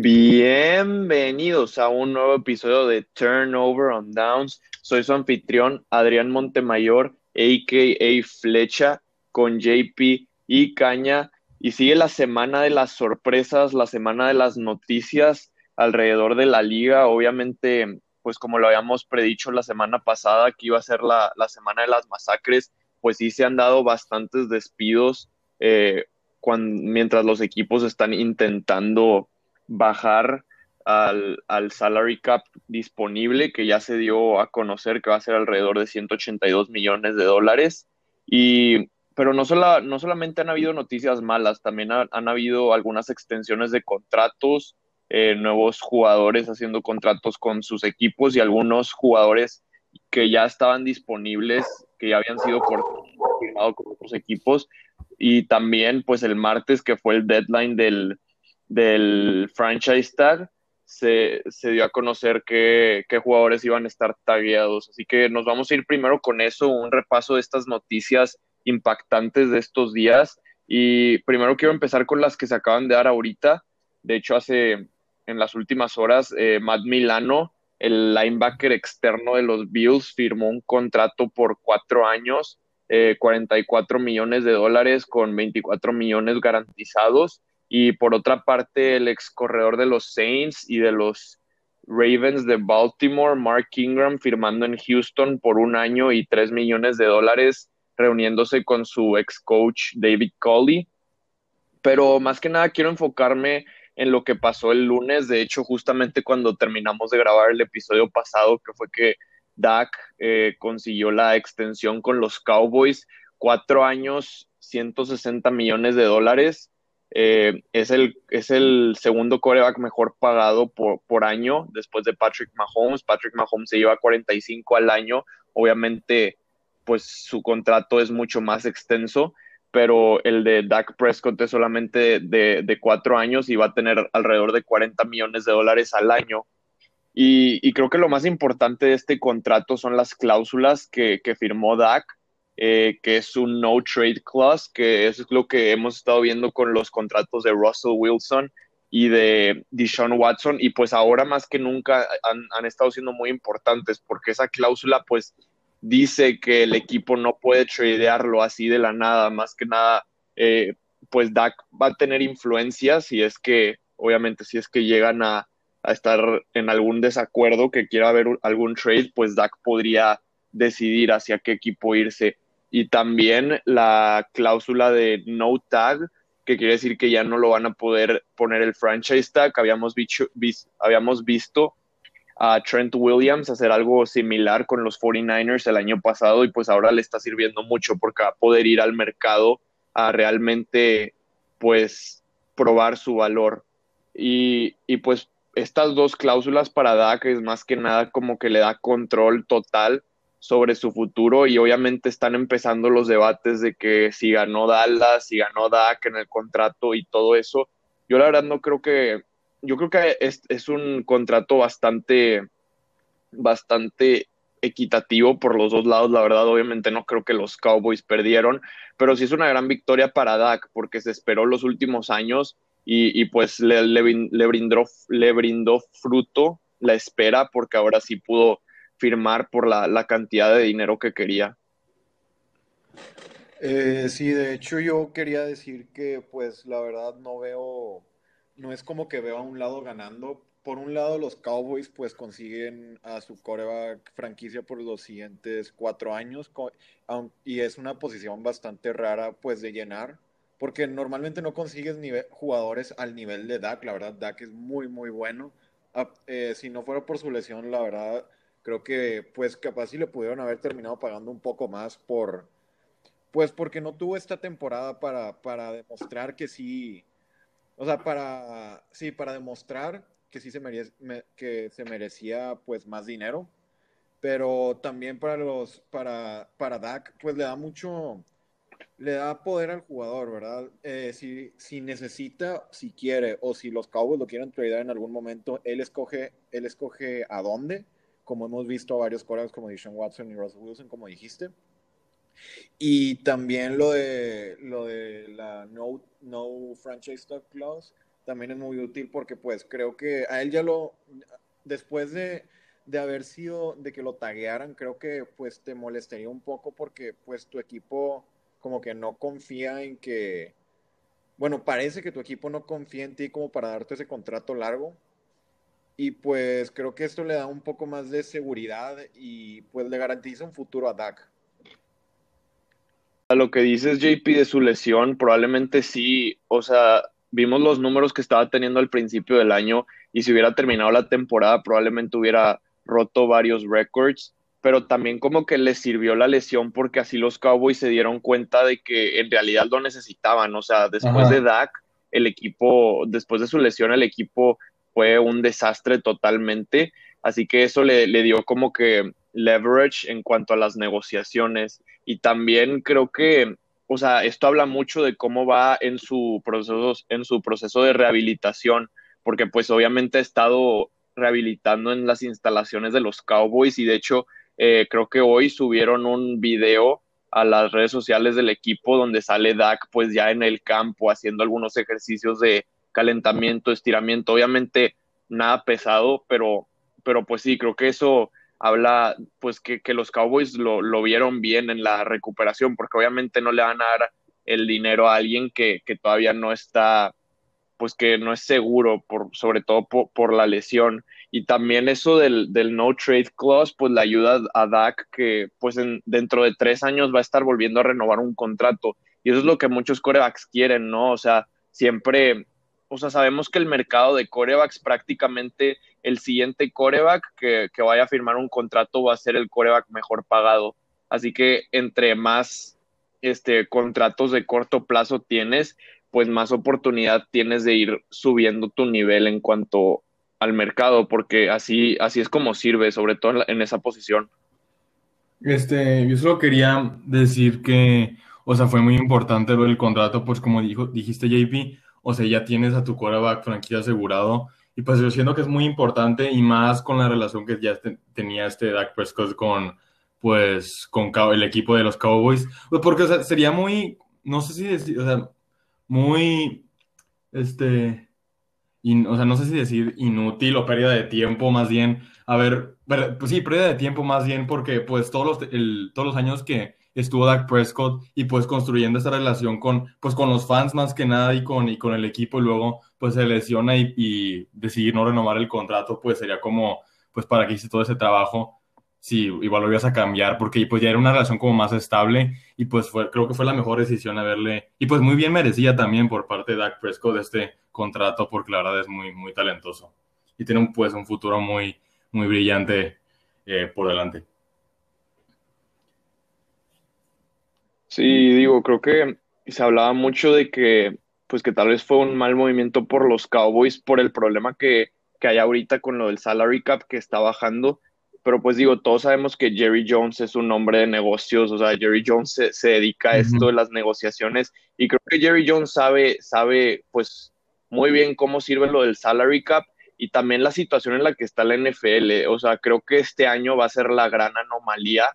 Bienvenidos a un nuevo episodio de Turnover on Downs. Soy su anfitrión Adrián Montemayor, a.k.a. Flecha, con JP y Caña. Y sigue la semana de las sorpresas, la semana de las noticias alrededor de la liga. Obviamente, pues como lo habíamos predicho la semana pasada, que iba a ser la, semana de las masacres, pues sí se han dado bastantes despidos eh, mientras los equipos están intentando bajar al, al, salary cap disponible, que ya se dio a conocer que va a ser alrededor de 182 millones de dólares. Y, pero no, no solamente han habido noticias malas, también han habido algunas extensiones de contratos, eh, nuevos jugadores haciendo contratos con sus equipos y algunos jugadores que ya estaban disponibles, que ya habían sido firmados con otros equipos. Y también, pues el martes, que fue el deadline del, del franchise tag, se, dio a conocer qué, jugadores iban a estar tagueados. Así que nos vamos a ir primero con eso, un repaso de estas noticias impactantes de estos días. Y primero quiero empezar con las que se acaban de dar ahorita. De hecho, hace en las últimas horas, eh, Matt Milano, el linebacker externo de los Bills, firmó un contrato por cuatro años, 44 eh, millones de dólares con 24 millones garantizados. Y por otra parte, el ex corredor de los Saints y de los Ravens de Baltimore, Mark Ingram, firmando en Houston por un año y tres millones de dólares, reuniéndose con su ex coach David Coley. Pero más que nada quiero enfocarme en lo que pasó el lunes. De hecho, justamente cuando terminamos de grabar el episodio pasado, que fue que Dak eh, consiguió la extensión con los Cowboys, cuatro años, 160 millones de dólares. Eh, es, el, es el segundo coreback mejor pagado por, por año después de Patrick Mahomes. Patrick Mahomes se lleva 45 al año. Obviamente, pues su contrato es mucho más extenso, pero el de Dak Prescott es solamente de, cuatro años y va a tener alrededor de 40 millones de dólares al año. Y, y creo que lo más importante de este contrato son las cláusulas que, que firmó Dak eh, que es un no trade clause, que eso es lo que hemos estado viendo con los contratos de Russell Wilson y de Deshaun Watson, y pues ahora más que nunca han, estado siendo muy importantes, porque esa cláusula pues dice que el equipo no puede tradearlo así de la nada, más que nada, eh, pues Dak va a tener influencia si es que, obviamente, si es que llegan a, a estar en algún desacuerdo que quiera haber algún trade, pues Dak podría decidir hacia qué equipo irse y también la cláusula de no tag, que quiere decir que ya no lo van a poder poner el franchise tag. Habíamos, habíamos visto a Trent Williams hacer algo similar con los 49ers el año pasado y pues ahora le está sirviendo mucho porque va a poder ir al mercado a realmente pues probar su valor. Y, y pues estas dos cláusulas para Dak es más que nada como que le da control total sobre su futuro y obviamente están empezando los debates de que si ganó Dallas, si ganó Dak en el contrato y todo eso. Yo la verdad no creo que, yo creo que es, es un contrato bastante, bastante equitativo por los dos lados, la verdad obviamente no creo que los Cowboys perdieron, pero sí es una gran victoria para Dak porque se esperó los últimos años y, y pues le, le, brindó, le brindó fruto la espera porque ahora sí pudo firmar por la, cantidad de dinero que quería. Eh, sí, de hecho yo quería decir que pues la verdad no veo, no es como que veo a un lado ganando. Por un lado los Cowboys pues consiguen a su coreback franquicia por los siguientes cuatro años y es una posición bastante rara pues de llenar porque normalmente no consigues jugadores al nivel de Dak, la verdad Dak es muy muy bueno. Eh, si no fuera por su lesión, la verdad creo que pues capaz sí le pudieron haber terminado pagando un poco más por, pues porque no tuvo esta temporada para, para demostrar que sí, o sea, para, sí, para demostrar que sí se, que se merecía pues más dinero, pero también para los, para, para Dak, pues le da mucho, le da poder al jugador, ¿verdad? Eh, si, si necesita, si quiere, o si los Cowboys lo quieren tradear en algún momento, él escoge, él escoge a dónde como hemos visto varios corebacks como Deshaun Watson y Russell Wilson, como dijiste. Y también lo de, lo de la no, no franchise stock clause también es muy útil porque pues creo que a él ya lo, después de, de haber sido, de que lo taguearan, creo que pues te molestaría un poco porque pues tu equipo como que no confía en que, bueno, parece que tu equipo no confía en ti como para darte ese contrato largo. Y pues creo que esto le da un poco más de seguridad y pues le garantiza un futuro a Dak. A lo que dices, JP, de su lesión, probablemente sí, o sea, vimos los números que estaba teniendo al principio del año y si hubiera terminado la temporada probablemente hubiera roto varios récords, pero también como que les sirvió la lesión porque así los Cowboys se dieron cuenta de que en realidad lo necesitaban, o sea, después de Dak, el equipo, después de su lesión, el equipo fue un desastre totalmente, así que eso le, dio como que leverage en cuanto a las negociaciones. Y también creo que o sea, esto habla mucho de cómo va en su proceso, en su proceso de rehabilitación, porque pues obviamente ha estado rehabilitando en las instalaciones de los Cowboys y de hecho eh, creo que hoy subieron un video a las redes sociales del equipo donde sale Dak pues ya en el campo haciendo algunos ejercicios de calentamiento, estiramiento, obviamente nada pesado, pero, pero pues sí, creo que eso habla pues que, los Cowboys lo, lo, vieron bien en la recuperación, porque obviamente no le van a dar el dinero a alguien que, que todavía no está, pues que no es seguro, por, sobre todo por, la lesión. Y también eso del, del, no trade clause, pues le ayuda a Dak que pues en, dentro de tres años va a estar volviendo a renovar un contrato. Y eso es lo que muchos corebacks quieren, ¿no? O sea, siempre o sea, sabemos que el mercado de corebacks prácticamente el siguiente coreback que, vaya a firmar un contrato va a ser el coreback mejor pagado. Así que entre más este, contratos de corto plazo tienes, pues más oportunidad tienes de ir subiendo tu nivel en cuanto al mercado, porque así, así es como sirve, sobre todo en, esa posición. Este, yo solo quería decir que, o sea, fue muy importante lo del contrato, pues como dijo, dijiste JP, o sea, ya tienes a tu quarterback franquicia asegurado. Y pues yo siento que es muy importante y más con la relación que ya tenía este Dak Prescott con, pues, con el equipo de los Cowboys. Pues porque, o sea, sería muy, no sé si decir, o sea, muy, este, o sea, no sé si decir inútil o pérdida de tiempo, más bien, a ver, pues sí, pérdida de tiempo más bien porque, pues, todos los, todos los años que estuvo Dak Prescott y pues construyendo esa relación con, pues con los fans más que nada y con, y con el equipo y luego pues se lesiona y, decidir no renovar el contrato, pues sería como, pues para que hice todo ese trabajo, si igual lo ibas a cambiar, porque pues ya era una relación como más estable y pues fue, creo que fue la mejor decisión haberle, y pues muy bien merecía también por parte de Dak Prescott este contrato, porque la verdad es muy, muy talentoso y tiene un, pues un futuro muy, muy brillante eh, por delante. Sí, digo, creo que se hablaba mucho de que, pues que tal vez fue un mal movimiento por los Cowboys por el problema que, que hay ahorita con lo del salary cap que está bajando. Pero pues digo, todos sabemos que Jerry Jones es un hombre de negocios, o sea, Jerry Jones se, dedica a esto de las negociaciones y creo que Jerry Jones sabe, sabe pues muy bien cómo sirve lo del salary cap y también la situación en la que está la NFL. O sea, creo que este año va a ser la gran anomalía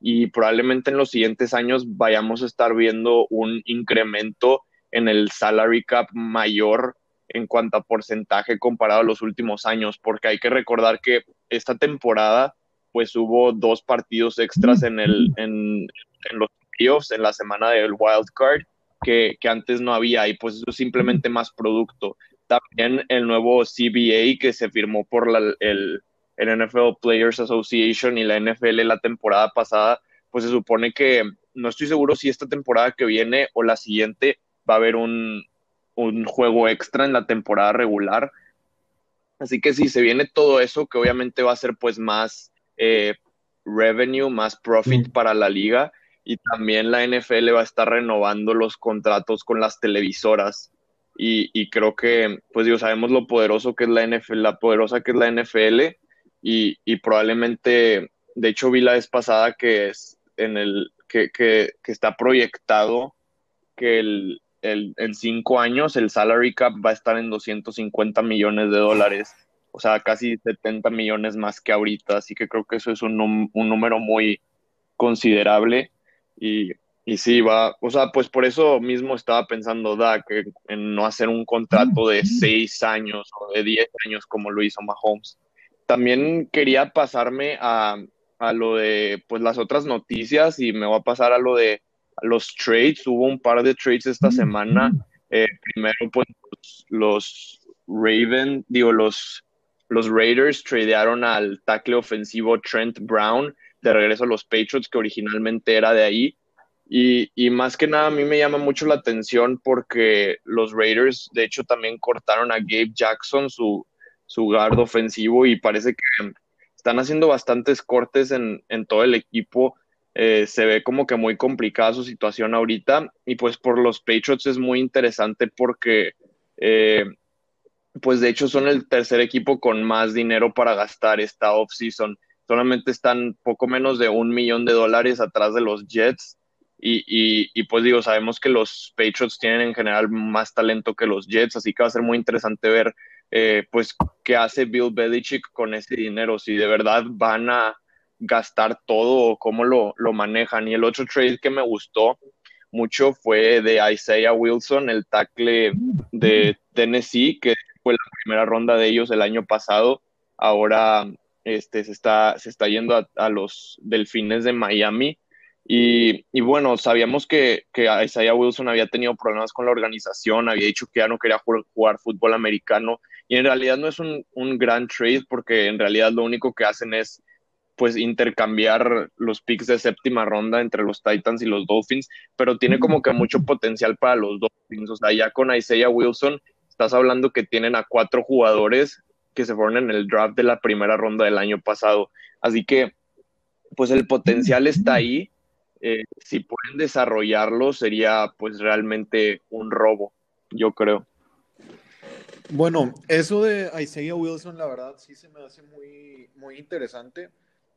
y probablemente en los siguientes años vayamos a estar viendo un incremento en el salary cap mayor en cuanto a porcentaje comparado a los últimos años, porque hay que recordar que esta temporada pues hubo dos partidos extras en, el, en, los playoffs, en la semana del wild card, que, que, antes no había, y pues eso es simplemente más producto. También el nuevo CBA que se firmó por la, el, el NFL Players Association y la NFL la temporada pasada, pues se supone que no estoy seguro si esta temporada que viene o la siguiente va a haber un, juego extra en la temporada regular. Así que si se viene todo eso, que obviamente va a ser pues más eh, revenue, más profit para la liga y también la NFL va a estar renovando los contratos con las televisoras. Y, y, creo que, pues digo, sabemos lo poderoso que es la NFL, la poderosa que es la NFL, y, probablemente, de hecho vi la vez pasada que es en el que, que, está proyectado que el, el, en cinco años el salary cap va a estar en 250 millones de dólares, o sea, casi 70 millones más que ahorita, así que creo que eso es un, un número muy considerable y, y sí, va, o sea, pues por eso mismo estaba pensando Dak en no hacer un contrato de seis años o de diez años como lo hizo Mahomes. También quería pasarme a, a lo de pues las otras noticias y me voy a pasar a lo de los trades. Hubo un par de trades esta semana. Eh, primero, pues los, Raven, digo, los, los Raiders tradearon al tackle ofensivo Trent Brown de regreso a los Patriots, que originalmente era de ahí. Y, y, más que nada a mí me llama mucho la atención porque los Raiders de hecho también cortaron a Gabe Jackson, su, su guard ofensivo, y parece que están haciendo bastantes cortes en, en todo el equipo. Eh, se ve como que muy complicada su situación ahorita y pues por los Patriots es muy interesante porque eh, pues de hecho son el tercer equipo con más dinero para gastar esta offseason. Solamente están poco menos de un millón de dólares atrás de los Jets y, pues digo, sabemos que los Patriots tienen en general más talento que los Jets, así que va a ser muy interesante ver eh, pues qué hace Bill Belichick con ese dinero, si de verdad van a gastar todo o cómo lo, lo manejan. Y el otro trade que me gustó mucho fue de Isaiah Wilson, el tackle de Tennessee, que fue la primera ronda de ellos el año pasado. Ahora este, se, está, se está yendo a, a los Delfines de Miami y, y, bueno, sabíamos que, que, Isaiah Wilson había tenido problemas con la organización, había dicho que ya no quería jugar, fútbol americano y en realidad no es un, un, gran trade porque en realidad lo único que hacen es pues intercambiar los picks de séptima ronda entre los Titans y los Dolphins, pero tiene como que mucho potencial para los Dolphins. O sea, ya con Isaiah Wilson estás hablando que tienen a cuatro jugadores que se fueron en el draft de la primera ronda del año pasado. Así que pues el potencial está ahí eh, si pueden desarrollarlo, sería pues realmente un robo, yo creo. Bueno, eso de Isaiah Wilson, la verdad, sí se me hace muy, muy interesante.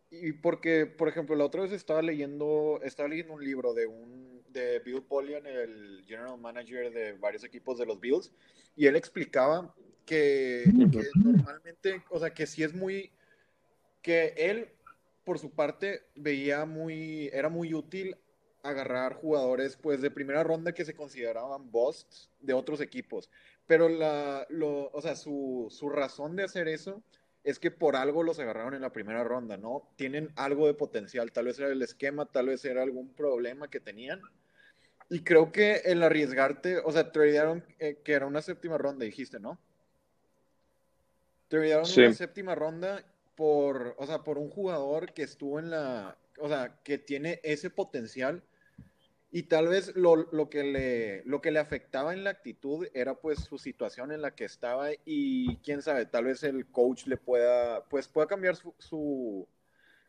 Y porque, por ejemplo, la otra vez estaba leyendo, estaba leyendo un libro de un de Bill Polian, el general manager de varios equipos de los Bills, y él explicaba que, que normalmente, o sea, que sí es muy, que él por su parte, veía muy, era muy útil agarrar jugadores pues de primera ronda que se consideraban busts de otros equipos. Pero la, lo, o sea, su, su razón de hacer eso es que por algo los agarraron en la primera ronda, ¿no? Tienen algo de potencial, tal vez era el esquema, tal vez era algún problema que tenían. Y creo que el arriesgarte, o sea, tradearon eh, que era una séptima ronda, dijiste, ¿no? Tradearon una séptima ronda por, o sea, por un jugador que estuvo en la, o sea, que tiene ese potencial y tal vez lo, lo, que le, lo que le afectaba en la actitud era pues su situación en la que estaba y quién sabe, tal vez el coach le pueda, pues pueda cambiar su, su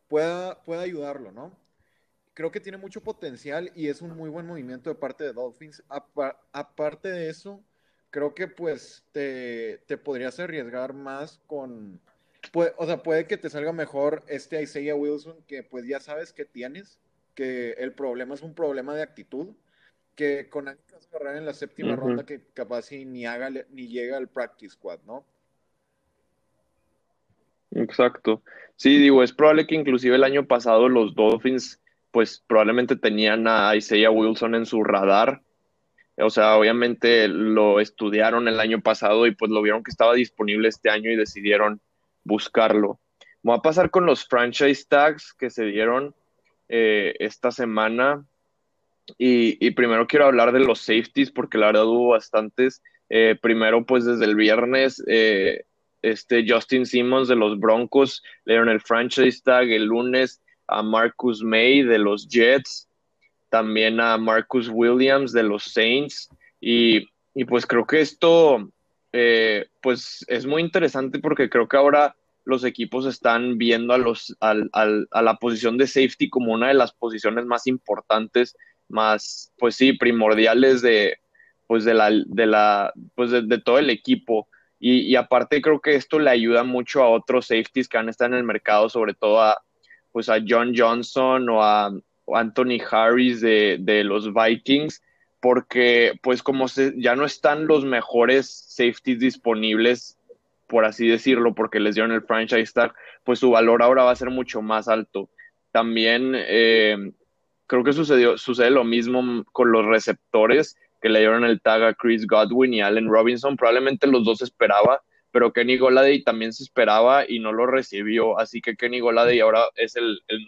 pueda, pueda ayudarlo, ¿no? Creo que tiene mucho potencial y es un muy buen movimiento de parte de Dolphins. aparte de eso, creo que pues te, te podrías arriesgar más con, o sea, puede que te salga mejor este Isaiah Wilson, que pues ya sabes que tienes, que el problema es un problema de actitud, que con alguien que vas a agarrar en la séptima ronda que capaz ni haga ni llega al practice squad, ¿no? Exacto. Sí, digo, es probable que inclusive el año pasado los Dolphins, pues probablemente tenían a Isaiah Wilson en su radar. O sea, obviamente lo estudiaron el año pasado y pues lo vieron que estaba disponible este año y decidieron buscarlo. Voy a pasar con los franchise tags que se dieron eh, esta semana. Y, primero quiero hablar de los safeties porque la verdad hubo bastantes. Eh, primero, pues desde el viernes, eh, este Justin Simmons de los Broncos le dieron el franchise tag. El lunes a Marcus May de los Jets. También a Marcus Williams de los Saints. Y, y pues creo que esto eh, pues es muy interesante porque creo que ahora los equipos están viendo a, los, al, a la posición de safety como una de las posiciones más importantes, más, pues sí, primordiales de, pues de la, de la, pues de, todo el equipo. Y, aparte creo que esto le ayuda mucho a otros safeties que han estado en el mercado, sobre todo a, pues a John Johnson o a, Anthony Harris de, de los Vikings, porque pues como se, ya no están los mejores safeties disponibles, por así decirlo, porque les dieron el franchise tag, pues su valor ahora va a ser mucho más alto. También eh, creo que sucedió, sucede lo mismo con los receptores que le dieron el tag a Chris Godwin y Allen Robinson. Probablemente los dos esperaba, pero Kenny Goladay también se esperaba y no lo recibió. Así que Kenny Goladay ahora es el, el,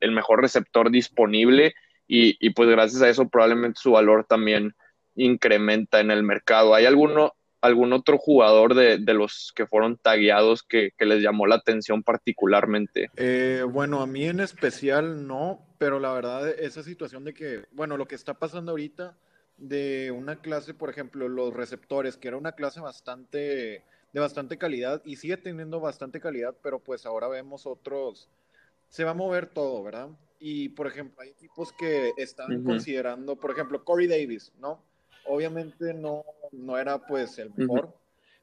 el, mejor receptor disponible y, y, pues gracias a eso probablemente su valor también incrementa en el mercado. ¿Hay alguno, algún otro jugador de, los que fueron tagueados que, que, les llamó la atención particularmente? Eh, bueno, a mí en especial no, pero la verdad esa situación de que, bueno, lo que está pasando ahorita de una clase, por ejemplo, los receptores, que era una clase bastante de bastante calidad y sigue teniendo bastante calidad, pero pues ahora vemos otros, se va a mover todo, ¿verdad? Y por ejemplo, hay equipos que están uh -huh. considerando, por ejemplo, Corey Davis, ¿no? Obviamente no, no era pues el mejor, uh -huh.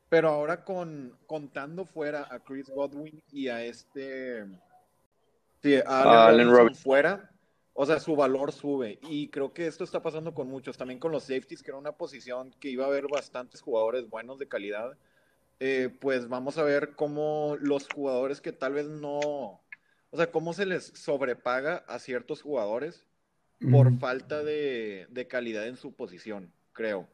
pero ahora con contando fuera a Chris Godwin y a este sí, a Allen, uh, Robinson fuera, o sea, su valor sube. Y creo que esto está pasando con muchos. También con los safeties, que era una posición que iba a haber bastantes jugadores buenos de calidad. Eh, pues vamos a ver cómo los jugadores que tal vez no. O sea, cómo se les sobrepaga a ciertos jugadores por mm. falta de, de calidad en su posición, creo.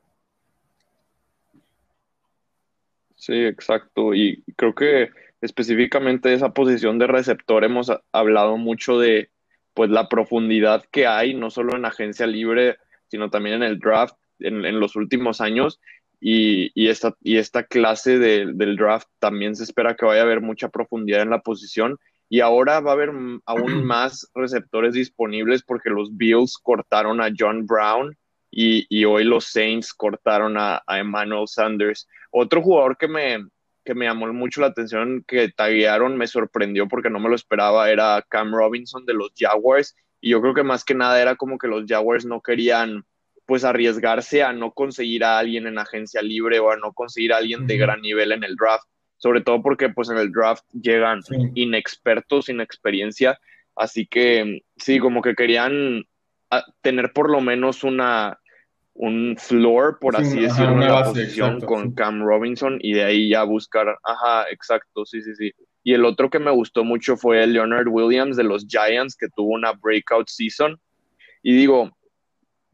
Sí, exacto. Y creo que específicamente de esa posición de receptor hemos hablado mucho de pues la profundidad que hay, no solo en agencia libre, sino también en el draft en, en los últimos años. Y, y, esta, y esta clase de, del draft también se espera que vaya a haber mucha profundidad en la posición. Y ahora va a haber aún más receptores disponibles porque los Bills cortaron a John Brown y, y hoy los Saints cortaron a, a, Emmanuel Sanders. Otro jugador que me, que me llamó mucho la atención, que taguearon, me sorprendió porque no me lo esperaba, era Cam Robinson de los Jaguars. Y yo creo que más que nada era como que los Jaguars no querían pues arriesgarse a no conseguir a alguien en agencia libre o a no conseguir a alguien de gran nivel en el draft, sobre todo porque pues en el draft llegan sí. inexpertos, sin experiencia, así que sí, como que querían ah, tener por lo menos una un floor, por sí, así decirlo, base, posición exacto, con sí. Cam Robinson y de ahí ya buscar, ajá, exacto, sí, sí, sí. Y el otro que me gustó mucho fue Leonard Williams de los Giants, que tuvo una breakout season. Y digo,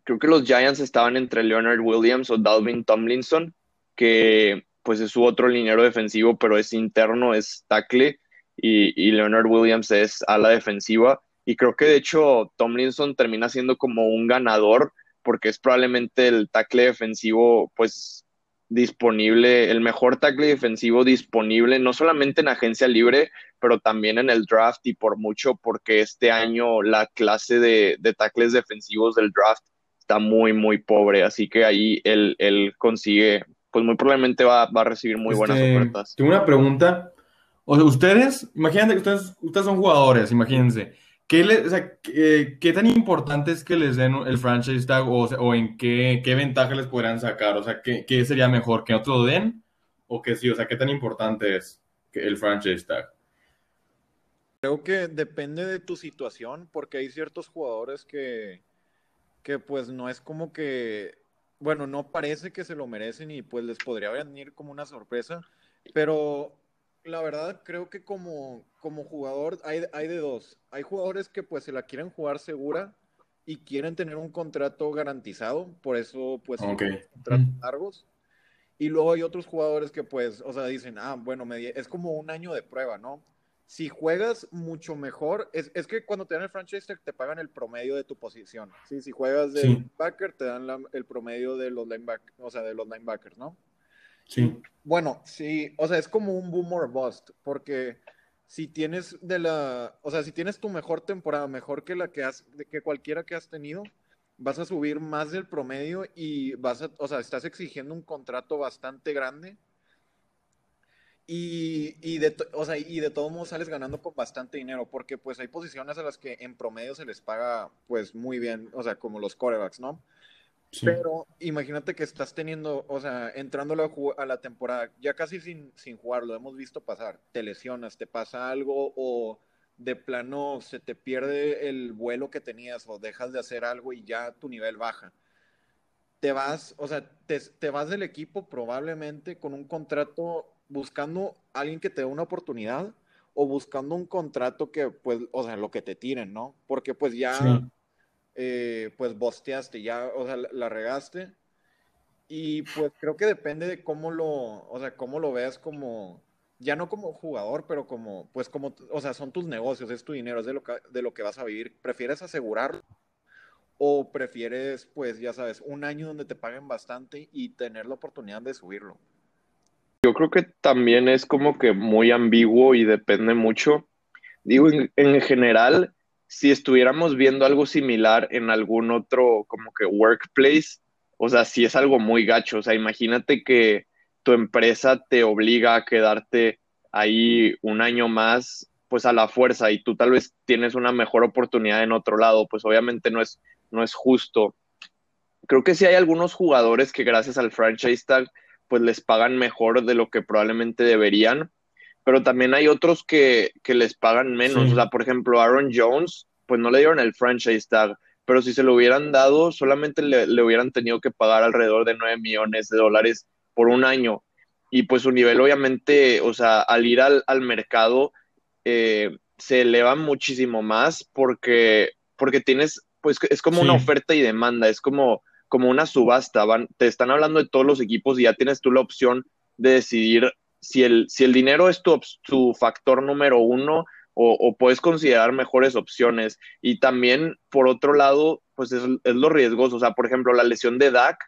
creo que los Giants estaban entre Leonard Williams o Dalvin Tomlinson, que pues es su otro liniero defensivo, pero es interno, es tackle, y, Leonard Williams es ala defensiva. Y creo que de hecho Tomlinson termina siendo como un ganador, porque es probablemente el tackle defensivo, pues disponible, el mejor tackle defensivo disponible, no solamente en agencia libre, pero también en el draft y por mucho, porque este año la clase de, de tackles defensivos del draft está muy, muy pobre, así que ahí él, él consigue, pues muy probablemente va, va a recibir muy buenas este, ofertas. Tengo una pregunta. O sea, ustedes, imagínate que ustedes, ustedes son jugadores, imagínense. ¿Qué, le, o sea, qué, ¿Qué, tan importante es que les den el franchise tag o, o en qué, qué, ventaja les podrían sacar? O sea, ¿qué, ¿qué, sería mejor? ¿Que otro den? ¿O que sí? O sea, ¿qué tan importante es el franchise tag? Creo que depende de tu situación, porque hay ciertos jugadores que, que pues no es como que, bueno, no parece que se lo merecen y pues les podría venir como una sorpresa, pero la verdad creo que como, como jugador hay, hay de dos. Hay jugadores que pues se la quieren jugar segura y quieren tener un contrato garantizado, por eso pues okay. contratos largos. Y luego hay otros jugadores que pues, o sea, dicen, ah, bueno, me, es como un año de prueba, ¿no? Si juegas mucho mejor, es, es, que cuando te dan el franchise te pagan el promedio de tu posición. ¿sí? Si juegas de sí. linebacker, te dan la, el promedio de los linebackers, o sea, de los linebackers, ¿no? Sí. Bueno, sí, o sea, es como un boom or bust, porque si tienes de la, o sea, si tienes tu mejor temporada, mejor que la que has, que cualquiera que has tenido, vas a subir más del promedio y vas a, o sea, estás exigiendo un contrato bastante grande y, y, de, o sea, y de todos modos sales ganando con bastante dinero, porque pues hay posiciones a las que en promedio se les paga pues muy bien, o sea, como los corebacks, ¿no? Sí. Pero imagínate que estás teniendo, o sea, entrando a la, a la, temporada, ya casi sin, sin jugar, lo hemos visto pasar, te lesionas, te pasa algo o de plano se te pierde el vuelo que tenías o dejas de hacer algo y ya tu nivel baja. Te vas, o sea, te, te vas del equipo probablemente con un contrato buscando a alguien que te dé una oportunidad o buscando un contrato que, pues, o sea, lo que te tiren, ¿no? Porque pues ya, sí. eh, pues bosteaste, ya, o sea, la regaste. Y pues creo que depende de cómo lo, o sea, cómo lo veas como, ya no como jugador, pero como, pues como, o sea, son tus negocios, es tu dinero, es de lo que, de lo que vas a vivir. ¿Prefieres asegurarlo o prefieres, pues ya sabes, un año donde te paguen bastante y tener la oportunidad de subirlo? Yo creo que también es como que muy ambiguo y depende mucho. Digo, en, general, si estuviéramos viendo algo similar en algún otro como que workplace, o sea, si es algo muy gacho, o sea, imagínate que tu empresa te obliga a quedarte ahí un año más, pues a la fuerza y tú tal vez tienes una mejor oportunidad en otro lado, pues obviamente no es, no es justo. Creo que sí hay algunos jugadores que gracias al franchise tag pues les pagan mejor de lo que probablemente deberían, pero también hay otros que, les pagan menos. O sea, por ejemplo, Aaron Jones, pues no le dieron el franchise tag, pero si se lo hubieran dado, solamente le, hubieran tenido que pagar alrededor de 9 millones de dólares por un año. Y pues su nivel, obviamente, o sea, al ir al, mercado, eh, se eleva muchísimo más porque, porque tienes, pues es como una oferta y demanda, es como como una subasta, te están hablando de todos los equipos y ya tienes tú la opción de decidir si el, si el dinero es tu, tu factor número uno o, puedes considerar mejores opciones. Y también, por otro lado, pues es, es, lo riesgoso. O sea, por ejemplo, la lesión de Dak,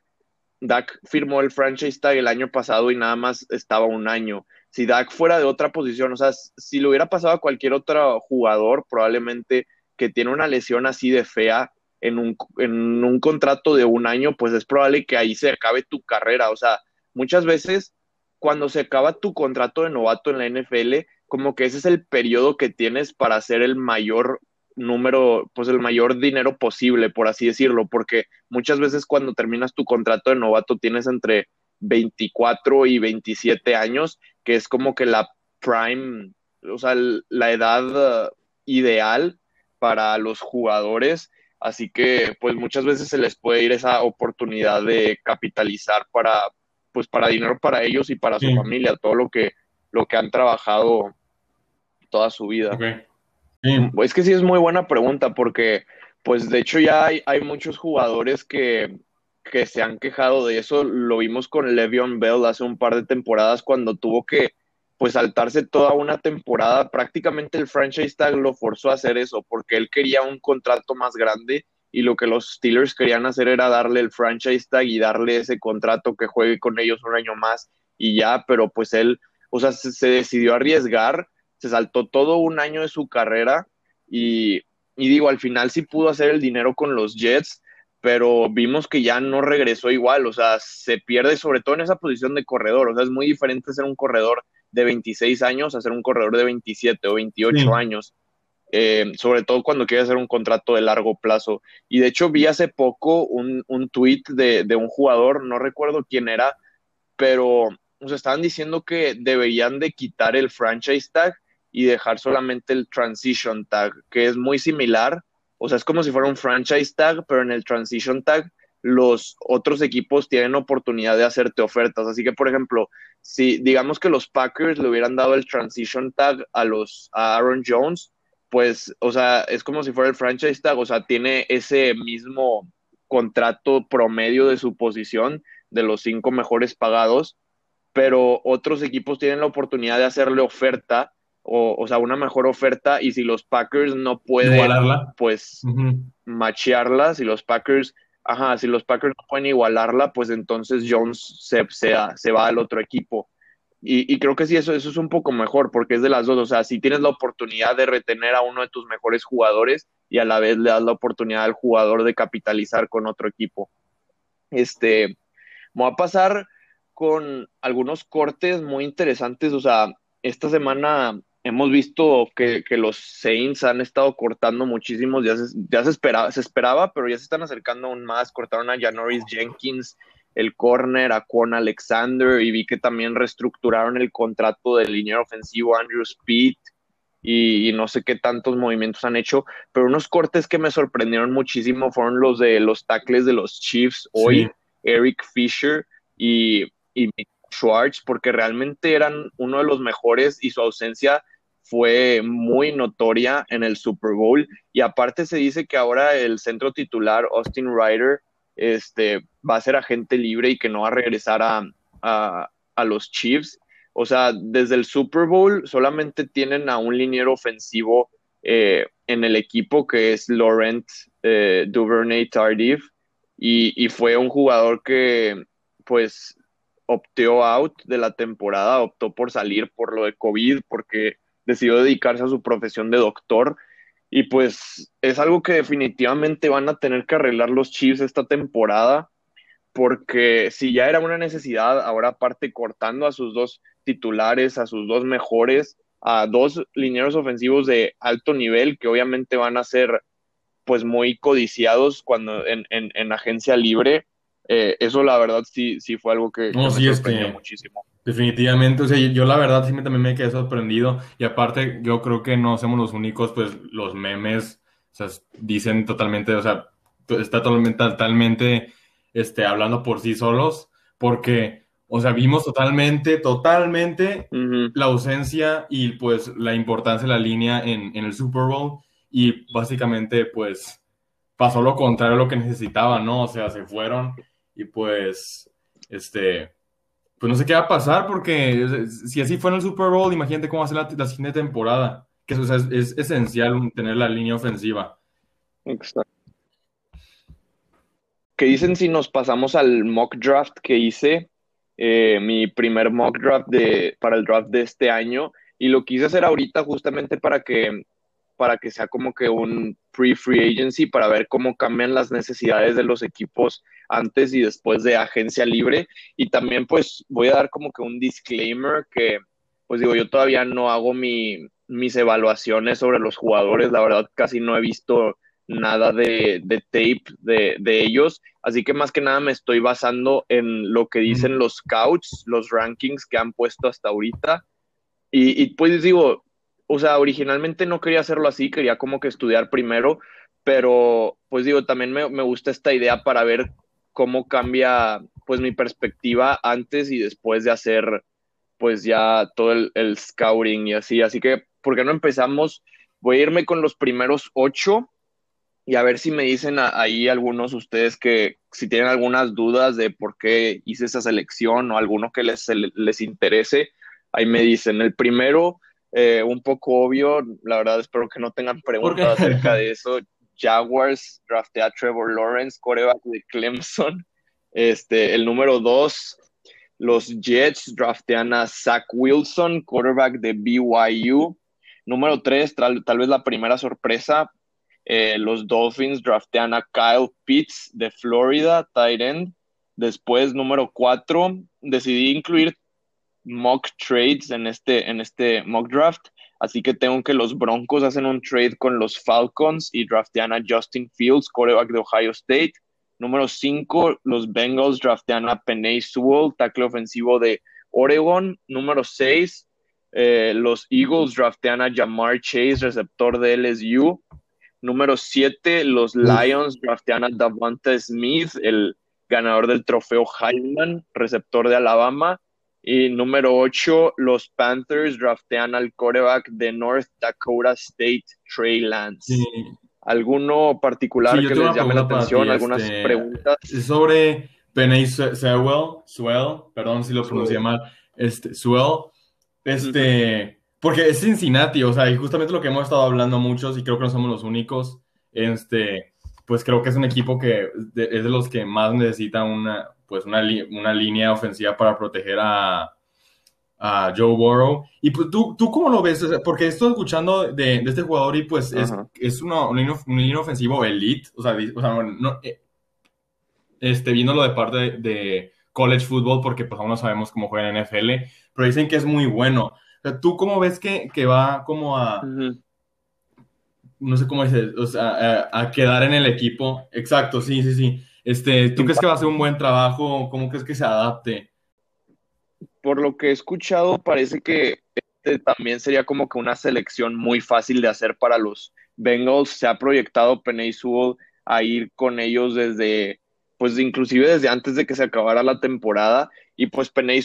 Dak firmó el franchise tag el año pasado y nada más estaba un año. Si Dak fuera de otra posición, o sea, si le hubiera pasado a cualquier otro jugador, probablemente que tiene una lesión así de fea, en un, en un contrato de un año, pues es probable que ahí se acabe tu carrera. O sea, muchas veces cuando se acaba tu contrato de novato en la NFL, como que ese es el periodo que tienes para hacer el mayor número, pues el mayor dinero posible, por así decirlo, porque muchas veces cuando terminas tu contrato de novato tienes entre 24 y 27 años, que es como que la prime, o sea, la edad uh, ideal para los jugadores Así que, pues muchas veces se les puede ir esa oportunidad de capitalizar para, pues para dinero para ellos y para su familia, todo lo que, lo que han trabajado toda su vida. Es que sí es muy buena pregunta porque, pues de hecho ya hay, hay muchos jugadores que, que se han quejado de eso. Lo vimos con Le'Veon Bell hace un par de temporadas cuando tuvo que pues saltarse toda una temporada, prácticamente el franchise tag lo forzó a hacer eso, porque él quería un contrato más grande y lo que los Steelers querían hacer era darle el franchise tag y darle ese contrato que juegue con ellos un año más y ya, pero pues él, o sea, se, decidió arriesgar, se saltó todo un año de su carrera y, y digo, al final sí pudo hacer el dinero con los Jets, pero vimos que ya no regresó igual, o sea, se pierde sobre todo en esa posición de corredor, o sea, es muy diferente ser un corredor de 26 años a ser un corredor de 27 o 28 años, eh, sobre todo cuando quiere hacer un contrato de largo plazo. Y de hecho vi hace poco un, un tweet de, de, un jugador, no recuerdo quién era, pero nos estaban diciendo que deberían de quitar el franchise tag y dejar solamente el transition tag, que es muy similar. O sea, es como si fuera un franchise tag, pero en el transition tag los otros equipos tienen oportunidad de hacerte ofertas. Así que, por ejemplo, si digamos que los Packers le hubieran dado el transition tag a los a Aaron Jones, pues, o sea, es como si fuera el franchise tag, o sea, tiene ese mismo contrato promedio de su posición de los cinco mejores pagados, pero otros equipos tienen la oportunidad de hacerle oferta, o, o sea, una mejor oferta, y si los Packers no pueden, pues, machearla, si los Packers ajá, si los Packers no pueden igualarla, pues entonces Jones se, se, va al otro equipo. Y, creo que sí, eso, eso es un poco mejor, porque es de las dos. O sea, si tienes la oportunidad de retener a uno de tus mejores jugadores y a la vez le das la oportunidad al jugador de capitalizar con otro equipo. Este, voy a pasar con algunos cortes muy interesantes. O sea, esta semana hemos visto que, los Saints han estado cortando muchísimos, ya se, ya se esperaba, se esperaba, pero ya se están acercando aún más, cortaron a Janoris Jenkins, el corner, a Quan Alexander, y vi que también reestructuraron el contrato del liniero ofensivo Andrew Speed, y, no sé qué tantos movimientos han hecho, pero unos cortes que me sorprendieron muchísimo fueron los de los tackles de los Chiefs hoy, Eric Fisher y, y Schwartz, porque realmente eran uno de los mejores y su ausencia fue muy notoria en el Super Bowl y aparte se dice que ahora el centro titular, Austin Ryder, este, va a ser agente libre y que no va a regresar a, a, los Chiefs. O sea, desde el Super Bowl solamente tienen a un liniero ofensivo eh, en el equipo que es Laurent eh, Duvernay Tardif y, y, fue un jugador que pues optó out de la temporada, optó por salir por lo de COVID porque decidió dedicarse a su profesión de doctor y pues es algo que definitivamente van a tener que arreglar los Chiefs esta temporada, porque si ya era una necesidad, ahora aparte cortando a sus dos titulares, a sus dos mejores, a dos linieros ofensivos de alto nivel que obviamente van a ser pues muy codiciados cuando en, en, agencia libre. Eh, eso la verdad sí, sí fue algo que, me sorprendió muchísimo. Definitivamente, o sea, yo la verdad sí también me quedé sorprendido y aparte yo creo que no somos los únicos, pues los memes, o sea, dicen totalmente, o sea, está totalmente, totalmente, este, hablando por sí solos, porque, o sea, vimos totalmente, totalmente la ausencia y pues la importancia de la línea en, en el Super Bowl y básicamente pues pasó lo contrario a lo que necesitaban, ¿no? O sea, se fueron y pues, este pues no sé qué va a pasar porque si así fue en el Super Bowl, imagínate cómo va a ser la, siguiente temporada. Que es, es, esencial tener la línea ofensiva. Exacto. ¿Qué dicen si nos pasamos al mock draft que hice? Eh, mi primer mock draft de, para el draft de este año. Y lo quise hacer ahorita justamente para que para que sea como que un pre-free agency para ver cómo cambian las necesidades de los equipos antes y después de agencia libre. Y también pues voy a dar como que un disclaimer que pues digo, yo todavía no hago mi, mis evaluaciones sobre los jugadores, la verdad casi no he visto nada de, de tape de, de, ellos, así que más que nada me estoy basando en lo que dicen los scouts, los rankings que han puesto hasta ahorita. Y, y pues digo, o sea, originalmente no quería hacerlo así, quería como que estudiar primero, pero pues digo, también me, gusta esta idea para ver cómo cambia pues mi perspectiva antes y después de hacer pues ya todo el, scouting y así. Así que, ¿por qué no empezamos? Voy a irme con los primeros ocho y a ver si me dicen ahí algunos ustedes que si tienen algunas dudas de por qué hice esa selección o alguno que les, les interese, ahí me dicen. El primero eh, un poco obvio, la verdad espero que no tengan preguntas acerca de eso. Jaguars draftea a Trevor Lawrence, coreback de Clemson. Este, el número dos, los Jets draftean a Zach Wilson, quarterback de BYU. Número tres, tal, vez la primera sorpresa, eh, los Dolphins draftean a Kyle Pitts de Florida, tight end. Después, número cuatro, decidí incluir mock trades en este, en este mock draft. Así que tengo que los Broncos hacen un trade con los Falcons y draftean a Justin Fields, quarterback de Ohio State. Número 5, los Bengals draftean a Penay Sewell, tackle ofensivo de Oregon. Número 6, eh, los Eagles draftean a Jamar Chase, receptor de LSU. Número 7, los Lions draftean a Davante Smith, el ganador del trofeo Heisman, receptor de Alabama. Y número 8, los Panthers draftean al coreback de North Dakota State, Trey Lance. ¿Alguno particular que les llame la atención? ¿Algunas este, preguntas? Sobre Penny Sewell, Swell, perdón si lo pronuncié mal, este, Swell, este, porque es Cincinnati, o sea, y justamente lo que hemos estado hablando muchos, y creo que no somos los únicos, este, pues creo que es un equipo que es de los que más necesita una, pues una, una línea ofensiva para proteger a, a Joe Burrow. Y pues, ¿tú, tú cómo lo ves? porque estoy escuchando de, de, este jugador y pues es, es una, un línea ofensivo elite. O sea, o sea no, eh, este, viéndolo de parte de, college football, porque pues aún no sabemos cómo juega en NFL, pero dicen que es muy bueno. O sea, ¿Tú cómo ves que, que va como a... No sé cómo dices, o sea, a, a, quedar en el equipo. Exacto, sí, sí, sí. Este, ¿Tú crees que va a ser un buen trabajo? ¿Cómo crees que se adapte? Por lo que he escuchado, parece que este también sería como que una selección muy fácil de hacer para los Bengals. Se ha proyectado Penny Sewell a ir con ellos desde pues inclusive desde antes de que se acabara la temporada. Y pues Penny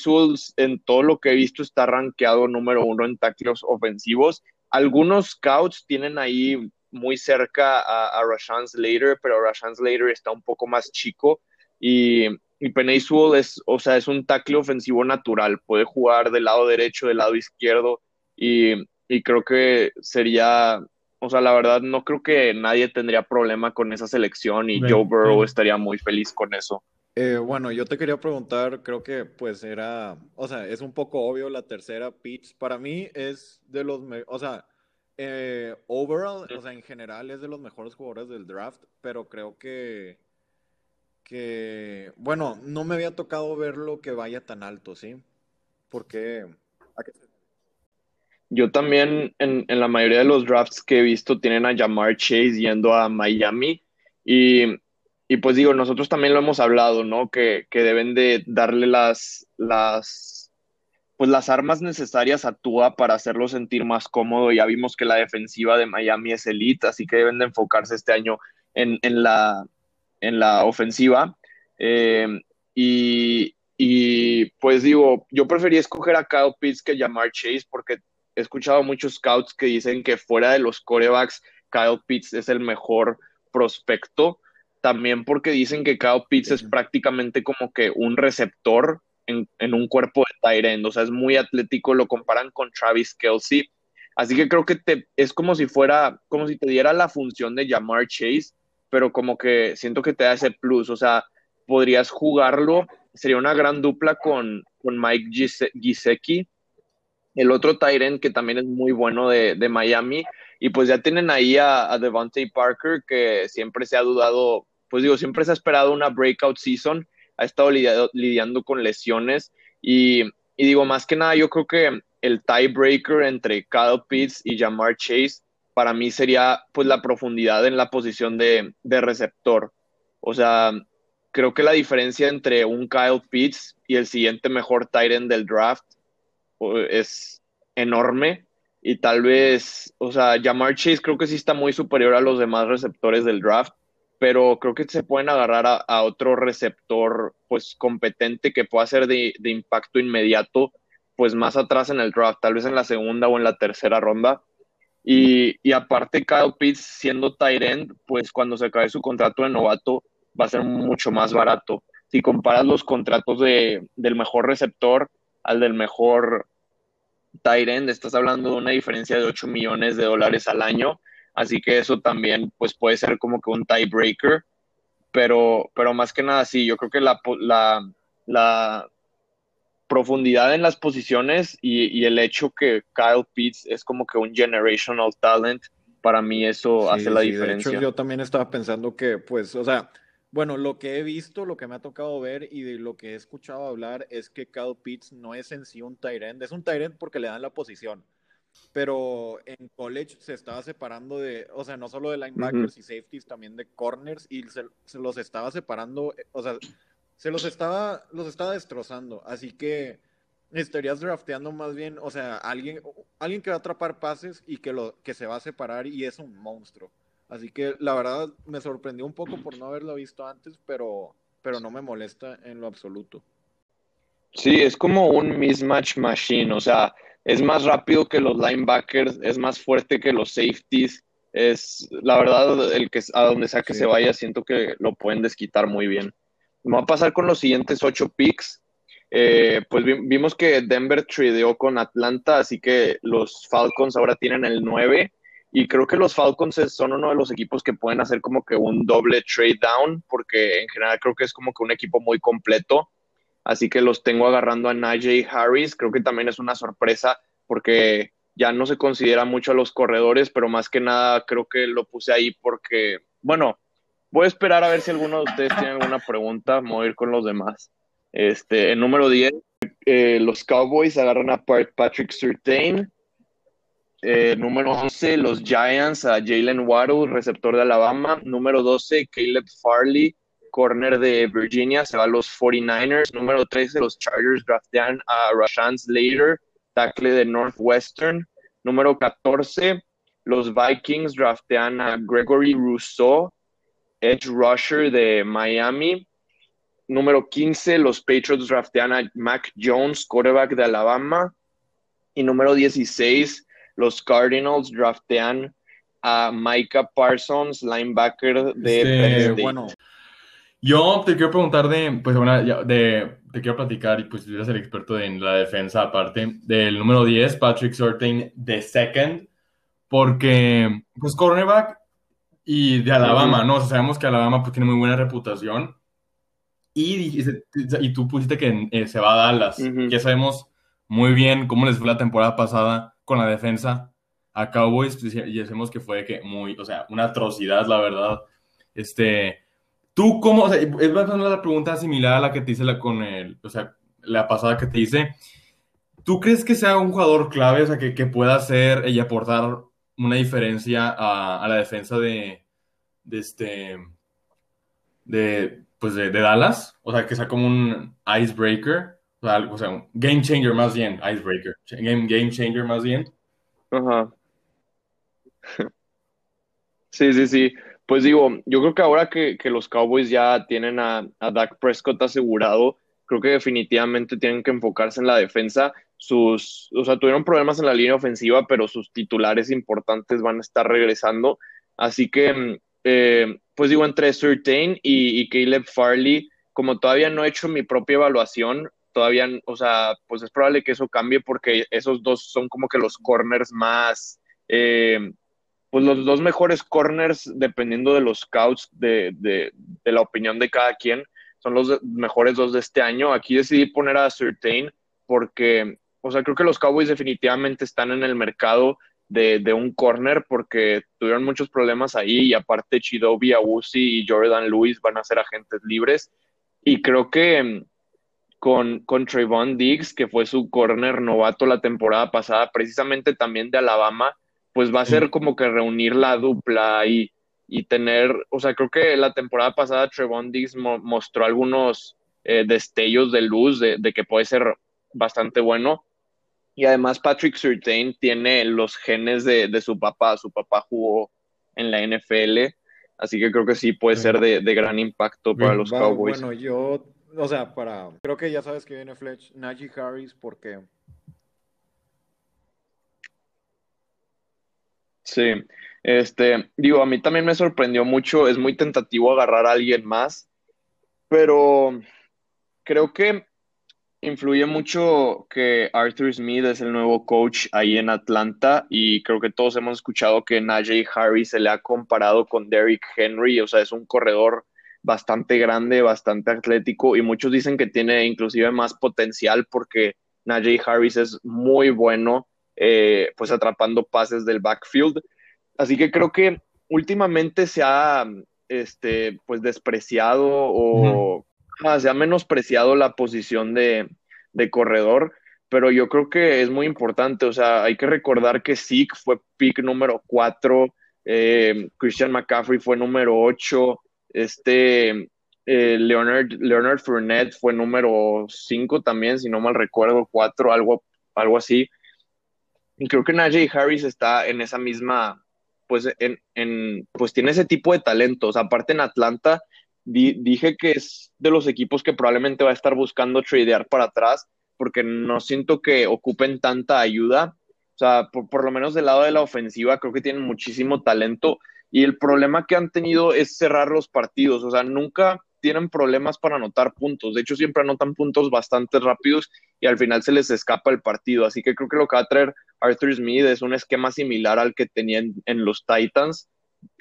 en todo lo que he visto, está rankeado número uno en tackles ofensivos. Algunos scouts tienen ahí muy cerca a, a Rashan Slater, pero Rashan Slater está un poco más chico. Y, y Penny es, o sea, es un tackle ofensivo natural. Puede jugar del lado derecho, del lado izquierdo. Y, y creo que sería o sea, la verdad, no creo que nadie tendría problema con esa selección y Joe Burrow estaría muy feliz con eso. Eh, bueno, yo te quería preguntar, creo que pues era, o sea, es un poco obvio la tercera pitch. Para mí es de los, o sea, eh, overall, o sea, en general es de los mejores jugadores del draft, pero creo que, que, bueno, no me había tocado verlo que vaya tan alto, ¿sí? Porque, ¿a qué se yo también en, la mayoría de los drafts que he visto tienen a Jamar Chase yendo a Miami y, pues digo, nosotros también lo hemos hablado, ¿no? Que, deben de darle las, las, pues las armas necesarias a Tua para hacerlo sentir más cómodo. Ya vimos que la defensiva de Miami es elite, así que deben de enfocarse este año en, la, en la ofensiva. Eh, y, y pues digo, yo prefería escoger a Kyle Pitts que Jamar Chase porque he escuchado muchos scouts que dicen que fuera de los corebacks, Kyle Pitts es el mejor prospecto. También porque dicen que Kyle Pitts es prácticamente como que un receptor en, un cuerpo de tight end. O sea, es muy atlético, lo comparan con Travis Kelsey. Así que creo que te, es como si fuera, como si te diera la función de llamar Chase, pero como que siento que te da ese plus. O sea, podrías jugarlo, sería una gran dupla con, con Mike Gisecki el otro Tyrant que también es muy bueno de, Miami. Y pues ya tienen ahí a, a Devontae Parker, que siempre se ha dudado, pues digo, siempre se ha esperado una breakout season, ha estado lidiando, con lesiones. Y, digo, más que nada, yo creo que el tiebreaker entre Kyle Pitts y Jamar Chase, para mí sería pues la profundidad en la posición de, de receptor. O sea, creo que la diferencia entre un Kyle Pitts y el siguiente mejor Tyrant del draft es enorme y tal vez, o sea, Jamar Chase creo que sí está muy superior a los demás receptores del draft, pero creo que se pueden agarrar a, otro receptor pues competente que pueda ser de, impacto inmediato pues más atrás en el draft, tal vez en la segunda o en la tercera ronda. Y, y aparte Kyle Pitts siendo tight end, pues cuando se acabe su contrato de novato va a ser mucho más barato. Si comparas los contratos de, del mejor receptor al del mejor tight end, estás hablando de una diferencia de 8 millones de dólares al año, así que eso también pues puede ser como que un tiebreaker, pero, pero más que nada sí, yo creo que la, la, la profundidad en las posiciones y, el hecho que Kyle Pitts es como que un generational talent, para mí eso hace la diferencia. De hecho, yo también estaba pensando que, pues, o sea, bueno, lo que he visto, lo que me ha tocado ver y de lo que he escuchado hablar es que Kyle Pitts no es en sí un Tyrant. Es un Tyrant porque le dan la posición. Pero en college se estaba separando de, o sea, no solo de linebackers y safeties, también de corners y se, los estaba separando, o sea, se los estaba, los estaba destrozando. Así que estarías drafteando más bien, o sea, alguien, alguien que va a atrapar pases y que, lo, que se va a separar y es un monstruo. Así que la verdad me sorprendió un poco por no haberlo visto antes, pero, pero no me molesta en lo absoluto. Sí, es como un mismatch machine, o sea, es más rápido que los linebackers, es más fuerte que los safeties. Es la verdad, el que a donde sea que se vaya, siento que lo pueden desquitar muy bien. Va a pasar con los siguientes ocho picks. Eh, pues vimos que Denver tradeó con Atlanta, así que los Falcons ahora tienen el 9 y creo que los Falcons son uno de los equipos que pueden hacer como que un doble trade down, porque en general creo que es como que un equipo muy completo. Así que los tengo agarrando a Najee Harris. Creo que también es una sorpresa porque ya no se considera mucho a los corredores, pero más que nada creo que lo puse ahí porque, bueno, voy a esperar a ver si alguno de ustedes tiene alguna pregunta. Voy a ir con los demás. Este, número 10, eh, los Cowboys agarran a Patrick Surtain. Eh, número 11, los Giants a Jalen Waddle, receptor de Alabama. Número 12, Caleb Farley, corner de Virginia, se va a los 49ers. Número 13, los Chargers draftean a Rashan Slater, tackle de Northwestern. Número 14, los Vikings draftean a Gregory Rousseau, edge rusher de Miami. número 15, los Patriots draftean a Mac Jones, quarterback de Alabama. Y número 16, los Cardinals draftean a Micah Parsons, linebacker de este, Bueno, yo te quiero preguntar de, pues bueno, de, te quiero platicar y pues tú eres el experto en la defensa aparte del número 10, Patrick Surtain, de second, porque pues cornerback y de Alabama, ¿no? sabemos que Alabama pues tiene muy buena reputación. Y, y, tú pusiste que eh, se va a Dallas, ya sabemos muy bien cómo les fue la temporada pasada con la defensa a Cowboys. Pues, y decimos que fue que muy, o sea, una atrocidad, la verdad. Este, tú cómo, o sea, es una pregunta similar a la que te hice la, con el, o sea, la pasada que te hice. ¿Tú crees que sea un jugador clave, o sea, que, que pueda hacer y aportar una diferencia a, a la defensa de, de este, de, pues de, de, Dallas? O sea, que sea como un icebreaker, o sea, o sea, un game changer más bien, icebreaker, game, game changer más bien. Ajá. Sí, sí, sí. Pues digo, yo creo que ahora que, los Cowboys ya tienen a, a, Dak Prescott asegurado, creo que definitivamente tienen que enfocarse en la defensa. Sus, o sea, tuvieron problemas en la línea ofensiva, pero sus titulares importantes van a estar regresando. Así que, eh, pues digo, entre Certain y, y Caleb Farley, como todavía no he hecho mi propia evaluación, todavía, o sea, pues es probable que eso cambie porque esos dos son como que los corners más, eh, pues los dos mejores corners, dependiendo de los scouts, de, de, la opinión de cada quien, son los mejores dos de este año. Aquí decidí poner a Certain porque, o sea, creo que los Cowboys definitivamente están en el mercado de, de un corner porque tuvieron muchos problemas ahí y aparte Chidobi, Awusi y Jordan Lewis van a ser agentes libres. Y creo que con, con Trayvon Diggs, que fue su corner novato la temporada pasada, precisamente también de Alabama, pues va a ser como que reunir la dupla y, y tener, o sea, creo que la temporada pasada Trevon Diggs mostró algunos eh, destellos de luz de, que puede ser bastante bueno. Y además Patrick Surtain tiene los genes de, su papá, su papá jugó en la NFL, así que creo que sí puede ser de, gran impacto para los Cowboys. Bueno, yo, o sea, para, creo que ya sabes que viene Fletch, Najee Harris, porque Sí, este, digo, a mí también me sorprendió mucho, es muy tentativo agarrar a alguien más, pero creo que influye mucho que Arthur Smith es el nuevo coach ahí en Atlanta y creo que todos hemos escuchado que Najee Harris se le ha comparado con Derrick Henry, o sea, es un corredor bastante grande, bastante atlético y muchos dicen que tiene inclusive más potencial porque Najee Harris es muy bueno eh, pues atrapando pases del backfield. Así que creo que últimamente se ha este, pues despreciado o se ha menospreciado la posición de, corredor, pero yo creo que es muy importante, o sea, hay que recordar que Zeke fue pick número 4, eh, Christian McCaffrey fue número 8, este eh, Leonard, Leonard Fournette fue número 5 también, si no mal recuerdo, 4, algo, algo así. Y creo que Najee Harris está en esa misma, pues, en, en, pues tiene ese tipo de talentos. Aparte en Atlanta, dije que es de los equipos que probablemente va a estar buscando tradear para atrás, porque no siento que ocupen tanta ayuda. O sea, por, por lo menos del lado de la ofensiva, creo que tienen muchísimo talento. Y el problema que han tenido es cerrar los partidos. O sea, nunca tienen problemas para anotar puntos. De hecho, siempre anotan puntos bastante rápidos y al final se les escapa el partido. Así que creo que lo que va a traer Arthur Smith es un esquema similar al que tenían en los Titans,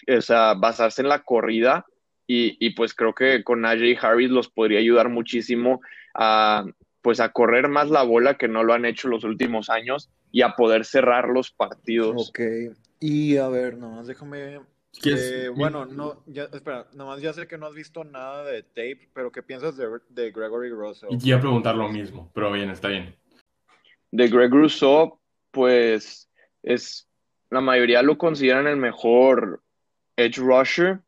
o sea, basarse en la corrida. Y, pues creo que con Najee Harris los podría ayudar muchísimo a pues a correr más la bola que no lo han hecho los últimos años y a poder cerrar los partidos. Ok, y a ver, nomás déjame eh, bueno, no, ya, espera, nomás ya sé que no has visto nada de tape, pero ¿qué piensas de, de Gregory Rousseau? Y iba a preguntar lo mismo, pero bien, está bien. De Greg Rousseau, pues es, la mayoría lo consideran el mejor edge rusher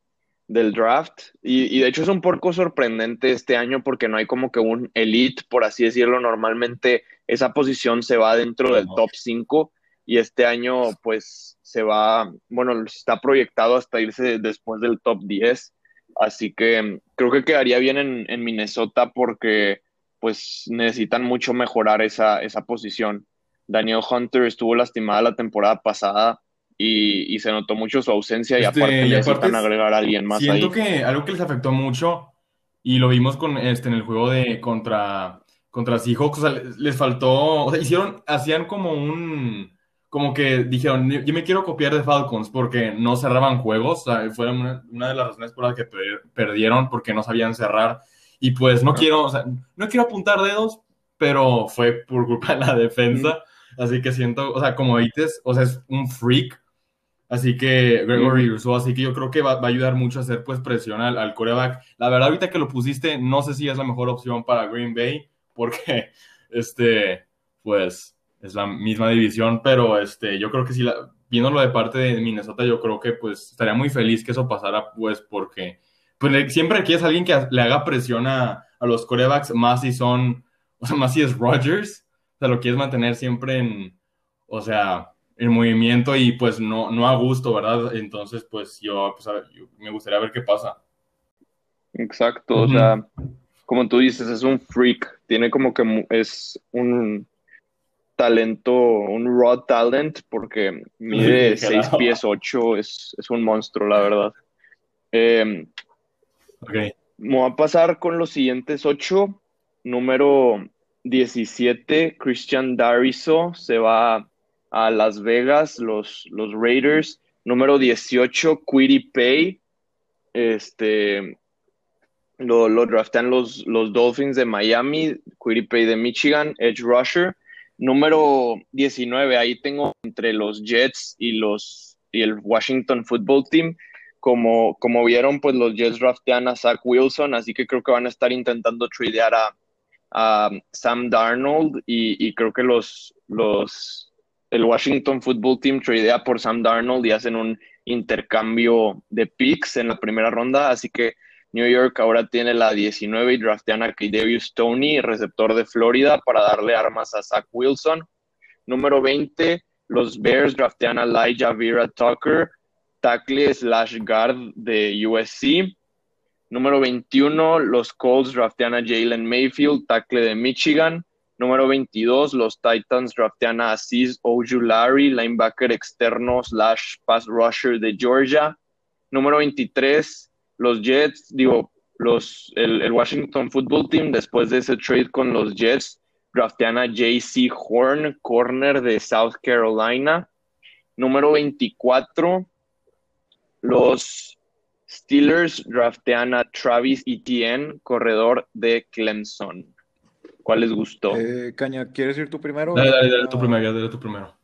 del draft. Y, y, de hecho es un poco sorprendente este año porque no hay como que un elite, por así decirlo, normalmente esa posición se va dentro del top 5 y este año pues se va, bueno, está proyectado hasta irse después del top 10. Así que creo que quedaría bien en, en Minnesota porque pues necesitan mucho mejorar esa, esa posición. Daniel Hunter estuvo lastimada la temporada pasada y, se notó mucho su ausencia y Este, aparte y necesitan agregar a alguien más Siento ahí. que algo que les afectó mucho, y lo vimos con este en el juego de contra, contra Seahawks, o sea, les, les faltó, o sea, hicieron, hacían como un, como que dijeron, yo me quiero copiar de Falcons porque no cerraban juegos, o sea, fue una, una de las razones por las que per- perdieron, porque no sabían cerrar, y pues no quiero, o sea, no quiero apuntar dedos, pero fue por culpa de la defensa, así que siento, o sea, como dices, o sea, es un freak, Así que Gregory Rousseau, así que yo creo que va, va a ayudar mucho a hacer pues presión al, al coreback. La verdad, ahorita que lo pusiste, no sé si es la mejor opción para Green Bay, porque este, pues, es la misma división, pero este, yo creo que si la, viéndolo de parte de Minnesota, yo creo que pues estaría muy feliz que eso pasara, pues, porque pues, siempre quieres alguien que le haga presión a, a los corebacks, más si son, o sea, más si es Rodgers, o sea, lo quieres mantener siempre en, o sea, en movimiento y pues no, no a gusto, ¿verdad? Entonces, pues yo, pues, yo- me gustaría ver qué pasa. Exacto, o sea, como tú dices, es un freak, tiene como que es un talento, un raw talent, porque mide Exagerado. 6 pies 8, es, es un monstruo, la verdad. Eh, Ok. me voy a pasar con los siguientes 8. Número 17, Christian Dariso se va a Las Vegas, los, los Raiders. Número 18, Quiddy Pay. Este, lo, lo draftean los, los Dolphins de Miami, Quiripay de Michigan, Edge Rusher. Número 19, ahí tengo entre los Jets y, los, y el Washington Football Team. Como, como vieron, pues los Jets draftean a Zach Wilson, así que creo que van a estar intentando tradear a, a Sam Darnold y, y creo que los, los, el Washington Football Team tradea por Sam Darnold y hacen un intercambio de picks en la primera ronda, así que New York ahora tiene la 19 y draftean a Kadarius Tony, receptor de Florida, para darle armas a Zach Wilson. Número 20, los Bears draftean a Elijah Vera Tucker, tackle slash guard de USC. Número 21, los Colts draftean a Jalen Mayfield, tackle de Michigan. Número 22, los Titans draftean a Aziz Ojulari, linebacker externo slash pass rusher de Georgia. Número 23, los Jets, digo, los, el, el Washington Football Team, después de ese trade con los Jets, draftean a JC Horn, corner de South Carolina. Número 24, los Steelers draftean a Travis Etienne, corredor de Clemson. ¿Cuál les gustó? Eh, Caña, ¿quieres ir tú primero? Dale, dale, dale tu Ah, primero, dale tu primero.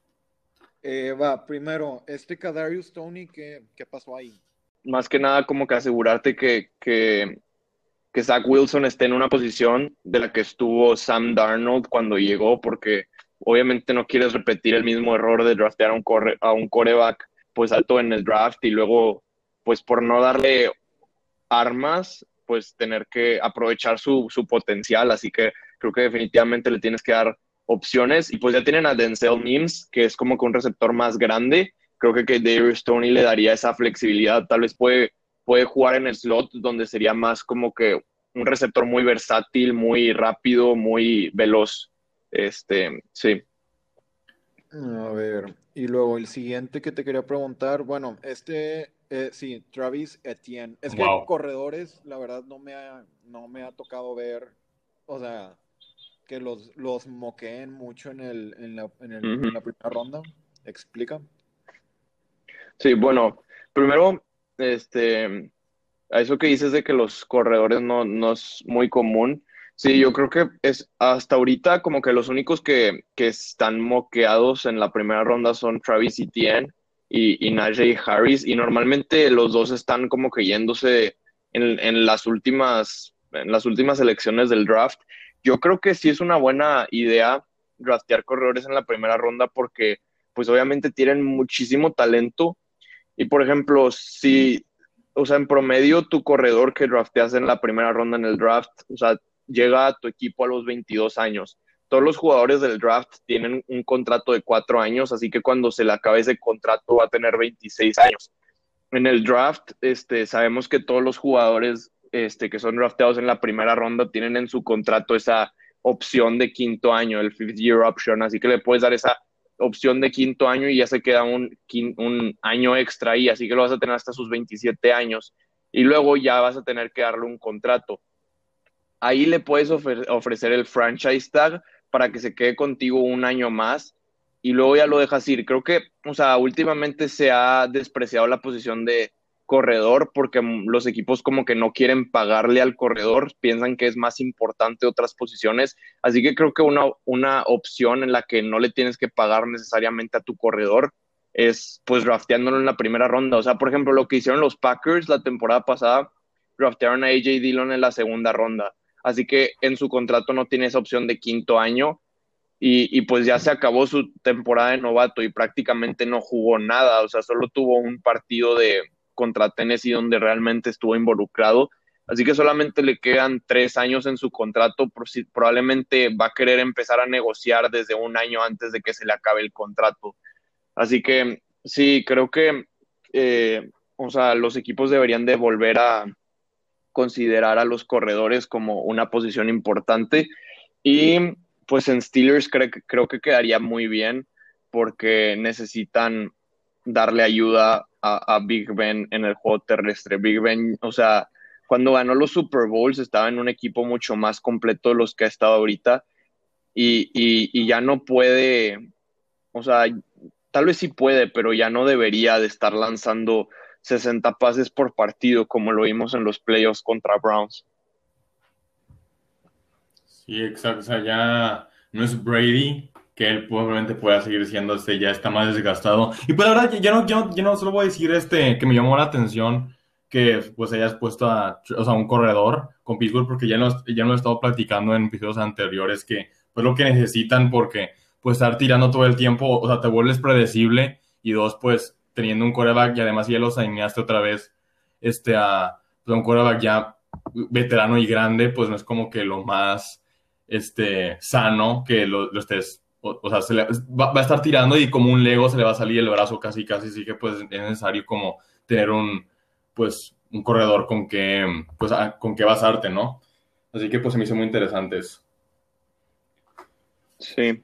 eh, va, primero, este Kadarius Tony, ¿qué, qué pasó ahí? Más que nada como que asegurarte que, que, que Zach Wilson esté en una posición de la que estuvo Sam Darnold cuando llegó, porque obviamente no quieres repetir el mismo error de draftear a un, corre, a un coreback pues alto en el draft y luego pues por no darle armas, pues tener que aprovechar su, su potencial. Así que creo que definitivamente le tienes que dar opciones. Y pues ya tienen a Denzel Mims, que es como que un receptor más grande. Creo que, que Darius Tony le daría esa flexibilidad. Tal vez puede, puede jugar en el slot, donde sería más como que un receptor muy versátil, muy rápido, muy veloz. Este, sí. A ver, y luego el siguiente que te quería preguntar, bueno, este, eh, sí, Travis Etienne. Es que Wow. corredores, la verdad, no me ha, no me ha tocado ver, o sea, que los, los moqueen mucho en el, en la, en el- en la primera ronda. ¿Explica? Sí, bueno, primero, este, a eso que dices de que los corredores no, no es muy común. Sí, yo creo que es hasta ahorita como que los únicos que, que están moqueados en la primera ronda son Travis Etienne y, y Najee Harris, y normalmente los dos están como que yéndose en, en las últimas, en las últimas elecciones del draft. Yo creo que sí es una buena idea draftear corredores en la primera ronda porque pues obviamente tienen muchísimo talento y por ejemplo, si, o sea, en promedio tu corredor que drafteas en la primera ronda en el draft, o sea, llega a tu equipo a los 22 años. Todos los jugadores del draft tienen un contrato de cuatro años, así que cuando se le acabe ese contrato va a tener 26 años. en el draft, este, sabemos que todos los jugadores este, que son drafteados en la primera ronda tienen en su contrato esa opción de quinto año, el fifth year option, así que le puedes dar esa opción de quinto año y ya se queda un, un año extra ahí, así que lo vas a tener hasta sus 27 años y luego ya vas a tener que darle un contrato. Ahí le puedes ofrecer el franchise tag para que se quede contigo un año más y luego ya lo dejas ir. Creo que, o sea, últimamente se ha despreciado la posición de corredor porque los equipos como que no quieren pagarle al corredor, piensan que es más importante otras posiciones, así que creo que una, una opción en la que no le tienes que pagar necesariamente a tu corredor es pues drafteándolo en la primera ronda. O sea, por ejemplo, lo que hicieron los Packers la temporada pasada, draftearon a AJ Dillon en la segunda ronda. Así que en su contrato no tiene esa opción de quinto año y, pues ya se acabó su temporada de novato y prácticamente no jugó nada, o sea, solo tuvo un partido de contra Tennessee donde realmente estuvo involucrado. Así que solamente le quedan tres años en su contrato, probablemente va a querer empezar a negociar desde un año antes de que se le acabe el contrato. Así que sí, creo que eh, o sea, los equipos deberían de volver a considerar a los corredores como una posición importante y pues en Steelers creo, que quedaría muy bien porque necesitan darle ayuda a, Big Ben en el juego terrestre. Big Ben, o sea, cuando ganó los Super Bowls estaba en un equipo mucho más completo de los que ha estado ahorita y, y ya no puede, o sea, tal vez sí puede, pero ya no debería de estar lanzando 60 pases por partido como lo vimos en los playoffs contra Browns. Sí, exacto. O sea, ya no es Brady, que él probablemente pueda seguir siendo este, ya está más desgastado. Y pues la verdad, ya no, yo, no solo voy a decir este, que me llamó la atención que pues hayas puesto a, o sea, un corredor con Pittsburgh, porque ya no, ya no he estado platicando en episodios anteriores, que pues lo que necesitan, porque pues estar tirando todo el tiempo, o sea, te vuelves predecible, y dos, pues teniendo un coreback, y además ya los alineaste otra vez este, a pues, un coreback ya veterano y grande, pues no es como que lo más este, sano que lo, estés, o, sea, se le, va, a estar tirando y como un Lego se le va a salir el brazo casi, casi, así que pues es necesario como tener un, pues, un corredor con que, pues, con que basarte, ¿no? Así que pues se me hizo muy interesante eso. Sí.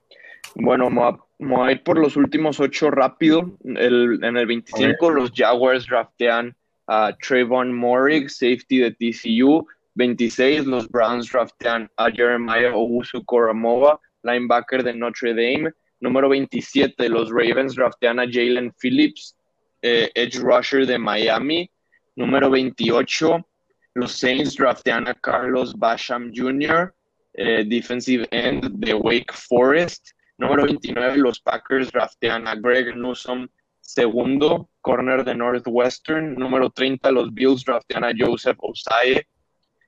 Bueno, vamos a, ir por los últimos ocho rápido. El, en el 25 los Jaguars draftean a Trayvon Morig, safety de TCU. 26, los Browns draftean a Jeremiah Owusu Koramoa, linebacker de Notre Dame. Número 27, los Ravens draftean a Jalen Phillips, eh, edge rusher de Miami. Número 28, los Saints draftean a Carlos Basham Jr., eh, defensive end de Wake Forest. Número 29, los Packers draftean a Greg Newsom, segundo, corner de Northwestern. Número 30, los Bills draftean a Joseph Osaye,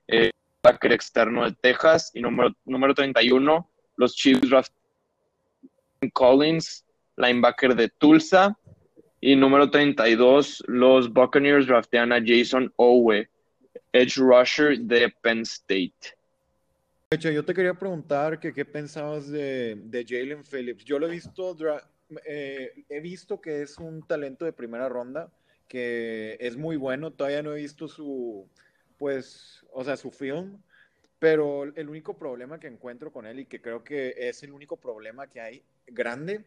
eh, backer externo de Texas. Y número, número 31, los Chiefs draft Collins, linebacker de Tulsa. Y número 32, los Buccaneers draftean a Jason Owe, edge rusher de Penn State. Yo te quería preguntar que qué pensabas de, de Jalen Phillips. Yo lo he visto, eh, he visto que es un talento de primera ronda, que es muy bueno. Todavía no he visto su, pues, o sea, su film, pero el único problema que encuentro con él y que creo que es el único problema que hay grande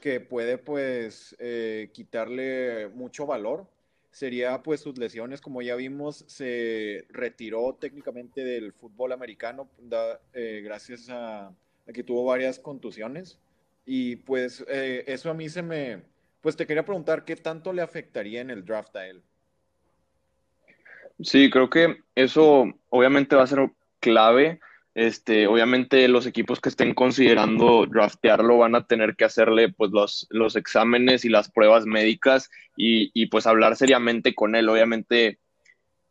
que puede pues eh, quitarle mucho valor sería pues sus lesiones. Como ya vimos se retiró técnicamente del fútbol americano eh, gracias a, que tuvo varias contusiones. Y pues eh, eso a mí se me pues te quería preguntar qué tanto le afectaría en el draft a él Sí, creo que eso obviamente va a ser clave. Este, obviamente los equipos que estén considerando draftearlo van a tener que hacerle pues los, los exámenes y las pruebas médicas y, y pues hablar seriamente con él. Obviamente,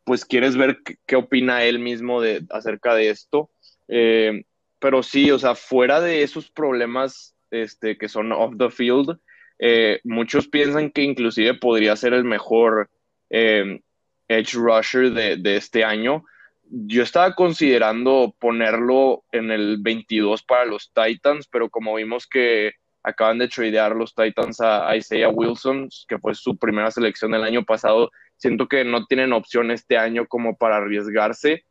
pues quieres ver qué, opina él mismo de, acerca de esto. Eh, pero sí, o sea, fuera de esos problemas este, que son off the field, eh, muchos piensan que inclusive podría ser el mejor eh, edge rusher de, este año. Yo estaba considerando ponerlo en el 22 para los Titans, pero como vimos que acaban de tradear los Titans a Isaiah Wilson, que fue su primera selección del año pasado. Siento que no tienen opción este año como para arriesgarse.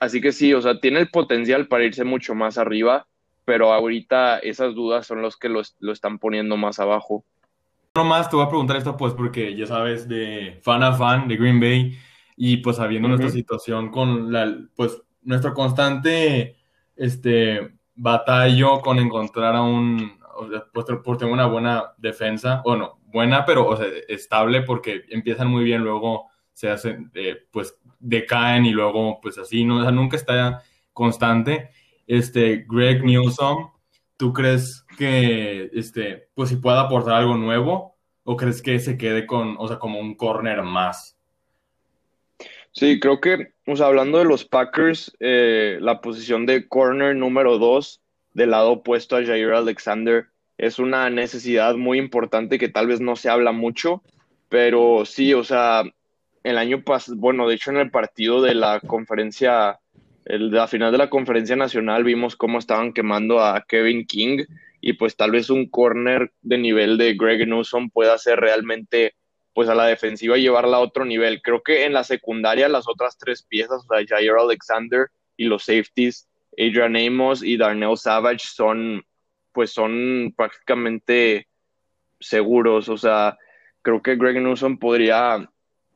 Así que sí, o sea, tiene el potencial para irse mucho más arriba, pero ahorita esas dudas son los que lo, lo están poniendo más abajo. No más te voy a preguntar esto, pues, porque ya sabes, de fan a fan de Green Bay y pues sabiendo nuestra situación con la, pues, nuestro constante, este, batallo con encontrar a un, pues, por tener una buena defensa, bueno, buena, pero o sea, estable porque empiezan muy bien, luego se hacen, eh, pues decaen y luego pues así, ¿no? O sea, nunca está constante. Este, Greg Newsom, ¿tú crees que, este, pues si pueda aportar algo nuevo o crees que se quede con, o sea, como un corner más? Sí, creo que, o sea, hablando de los Packers, eh, la posición de corner número dos del lado opuesto a Jair Alexander es una necesidad muy importante que tal vez no se habla mucho, pero sí, o sea, el año pasado, bueno, de hecho en el partido de la conferencia, el de la final de la conferencia nacional vimos cómo estaban quemando a Kevin King y pues tal vez un corner de nivel de Greg Newsom pueda ser realmente pues a la defensiva llevarla a otro nivel. Creo que en la secundaria las otras tres piezas, o sea, Jair Alexander y los safeties, Adrian Amos y Darnell Savage son, pues son prácticamente seguros. O sea, creo que Greg Newsom podría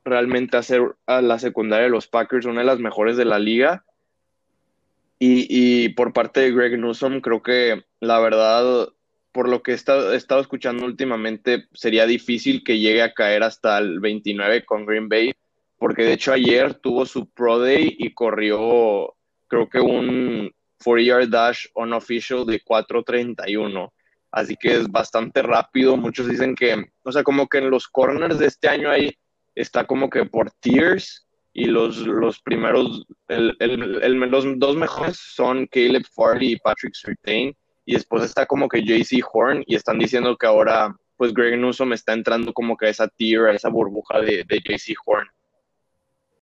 realmente hacer a la secundaria de los Packers una de las mejores de la liga. Y, y por parte de Greg Newsom, creo que la verdad por lo que he estado, escuchando últimamente, sería difícil que llegue a caer hasta el 29 con Green Bay, porque de hecho ayer tuvo su Pro Day y corrió, creo que un 4-yard dash unofficial de 4.31. Así que es bastante rápido. Muchos dicen que, o sea, como que en los corners de este año ahí está como que por tiers y los, los primeros, el, los dos mejores son Caleb Farley y Patrick Surtain y después está como que JC Horn y están diciendo que ahora pues Greg Newsom está entrando como que a esa tier, a esa burbuja de, de JC Horn.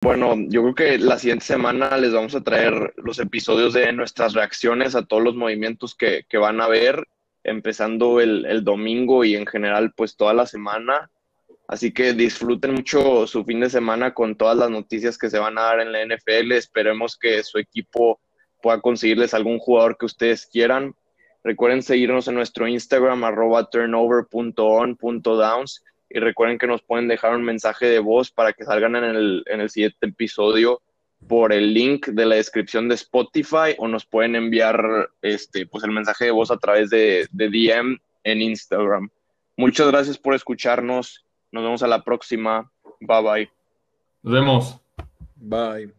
Bueno, yo creo que la siguiente semana les vamos a traer los episodios de nuestras reacciones a todos los movimientos que, que van a ver, empezando el, el, domingo y en general pues toda la semana. Así que disfruten mucho su fin de semana con todas las noticias que se van a dar en la NFL. Esperemos que su equipo pueda conseguirles algún jugador que ustedes quieran. Recuerden seguirnos en nuestro Instagram, arroba turnover.on.downs. Y recuerden que nos pueden dejar un mensaje de voz para que salgan en el, en el siguiente episodio por el link de la descripción de Spotify o nos pueden enviar este, pues el mensaje de voz a través de, de DM en Instagram. Muchas gracias por escucharnos. Nos vemos a la próxima. Bye bye. Nos vemos. Bye.